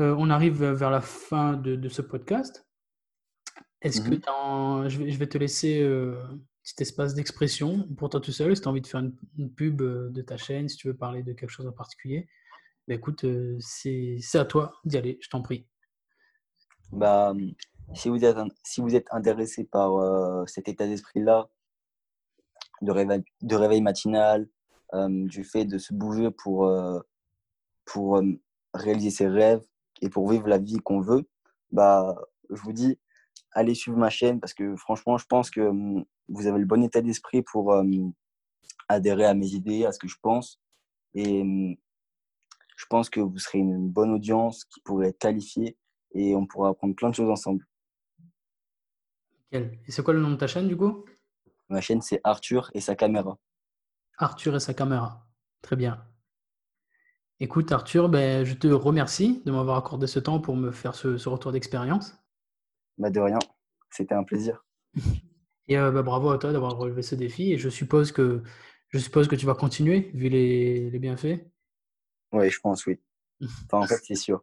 euh, on arrive vers la fin de, de ce podcast? Est-ce que Mhm. je, vais, je vais te laisser euh, petit espace d'expression pour toi tout seul, si tu as envie de faire une, une pub euh, de ta chaîne, si tu veux parler de quelque chose en particulier. Ben écoute, euh, c'est à toi d'y aller, je t'en prie. Bah, si vous êtes, si vous êtes intéressé par euh, cet état d'esprit-là, de réveil, matinal, euh, du fait de se bouger pour, euh, pour euh, réaliser ses rêves et pour vivre la vie qu'on veut, bah, je vous dis, allez suivre ma chaîne parce que franchement, je pense que hum, vous avez le bon état d'esprit pour hum, adhérer à mes idées, à ce que je pense. Et hum, je pense que vous serez une bonne audience qui pourrait être qualifiée et on pourra apprendre plein de choses ensemble. Nickel. Et c'est quoi le nom de ta chaîne du coup? Ma chaîne, c'est Arthur et sa caméra. Arthur et sa caméra. Très bien. Écoute Arthur, ben, je te remercie de m'avoir accordé ce temps pour me faire ce, ce retour d'expérience. Bah, de rien, c'était un plaisir. Et euh, bah, bravo à toi d'avoir relevé ce défi. Et je suppose que, je suppose que tu vas continuer, vu les, les bienfaits? Oui, je pense, oui. Enfin, en fait, c'est sûr.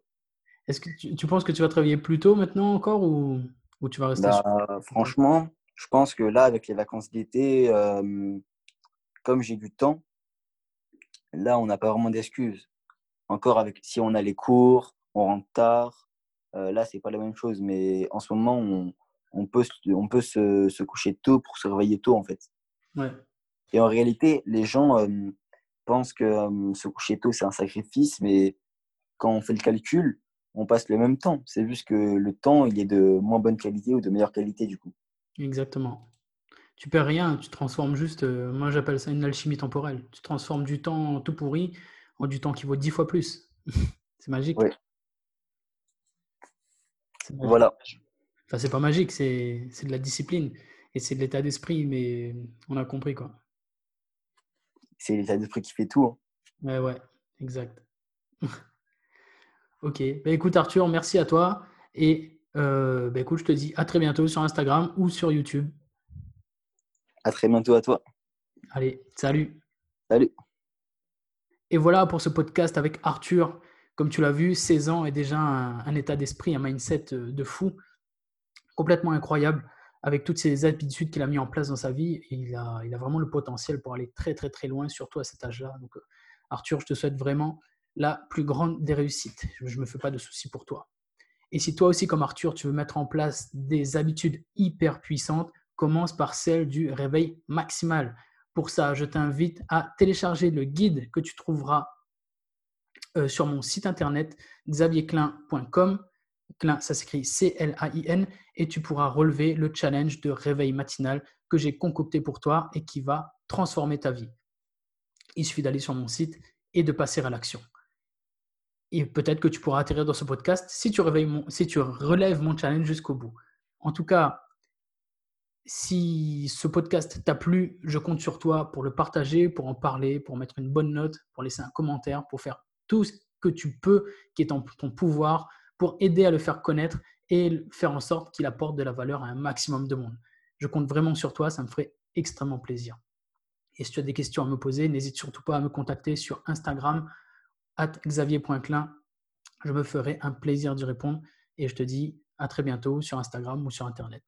Est-ce que tu, tu penses que tu vas travailler plus tôt maintenant encore ou, ou tu vas rester sur- Bah, franchement, je pense que là, avec les vacances d'été, euh, comme j'ai du temps, là, on n'a pas vraiment d'excuses. encore avec si on a les cours, on rentre tard. Euh, là, c'est pas la même chose. Mais en ce moment, on, on peut, on peut se, se, coucher tôt pour se réveiller tôt, en fait. Ouais. Et en réalité, les gens euh, pensent que euh, se coucher tôt, c'est un sacrifice, mais quand on fait le calcul, on passe le même temps. C'est juste que le temps, il est de moins bonne qualité ou de meilleure qualité, du coup. Exactement. Tu perds rien, tu transformes juste, euh, moi j'appelle ça une alchimie temporelle. Tu transformes du temps tout pourri en du temps qui vaut dix fois plus. c'est magique. Ouais. C'est magique. Voilà. Enfin, c'est pas magique, c'est c'est de la discipline et c'est de l'état d'esprit, mais on a compris quoi. C'est l'état d'esprit qui fait tout. hein. Ouais, ouais, exact. ok, bah, écoute Arthur, merci à toi et euh, bah, écoute, je te dis à très bientôt sur Instagram ou sur YouTube. À très bientôt à toi. Allez, salut. Salut. Et voilà pour ce podcast avec Arthur. Comme tu l'as vu, 16 ans est déjà un, un état d'esprit, un mindset euh, de fou, complètement incroyable, avec toutes ces habitudes qu'il a mis en place dans sa vie. Et il, a, il a vraiment le potentiel pour aller très très très loin, surtout à cet âge-là. Donc, euh, Arthur, je te souhaite vraiment la plus grande des réussites. Je ne me fais pas de soucis pour toi. Et si toi aussi, comme Arthur, tu veux mettre en place des habitudes hyper puissantes, commence par celle du réveil maximal. Pour ça, je t'invite à télécharger le guide que tu trouveras euh, sur mon site internet xavierclin.com. Clin, ça s'écrit C-L-A-I-N et tu pourras relever le challenge de réveil matinal que j'ai concocté pour toi et qui va transformer ta vie. Il suffit d'aller sur mon site et de passer à l'action. Et peut-être que tu pourras atterrir dans ce podcast si tu, mon, si tu relèves mon challenge jusqu'au bout. En tout cas, si ce podcast t'a plu, je compte sur toi pour le partager, pour en parler, pour mettre une bonne note, pour laisser un commentaire, pour faire tout ce que tu peux qui est en ton pouvoir pour aider à le faire connaître et faire en sorte qu'il apporte de la valeur à un maximum de monde. Je compte vraiment sur toi, ça me ferait extrêmement plaisir. Et si tu as des questions à me poser, n'hésite surtout pas à me contacter sur Instagram, at xavier.clin. Je me ferai un plaisir d'y répondre et je te dis à très bientôt sur Instagram ou sur Internet.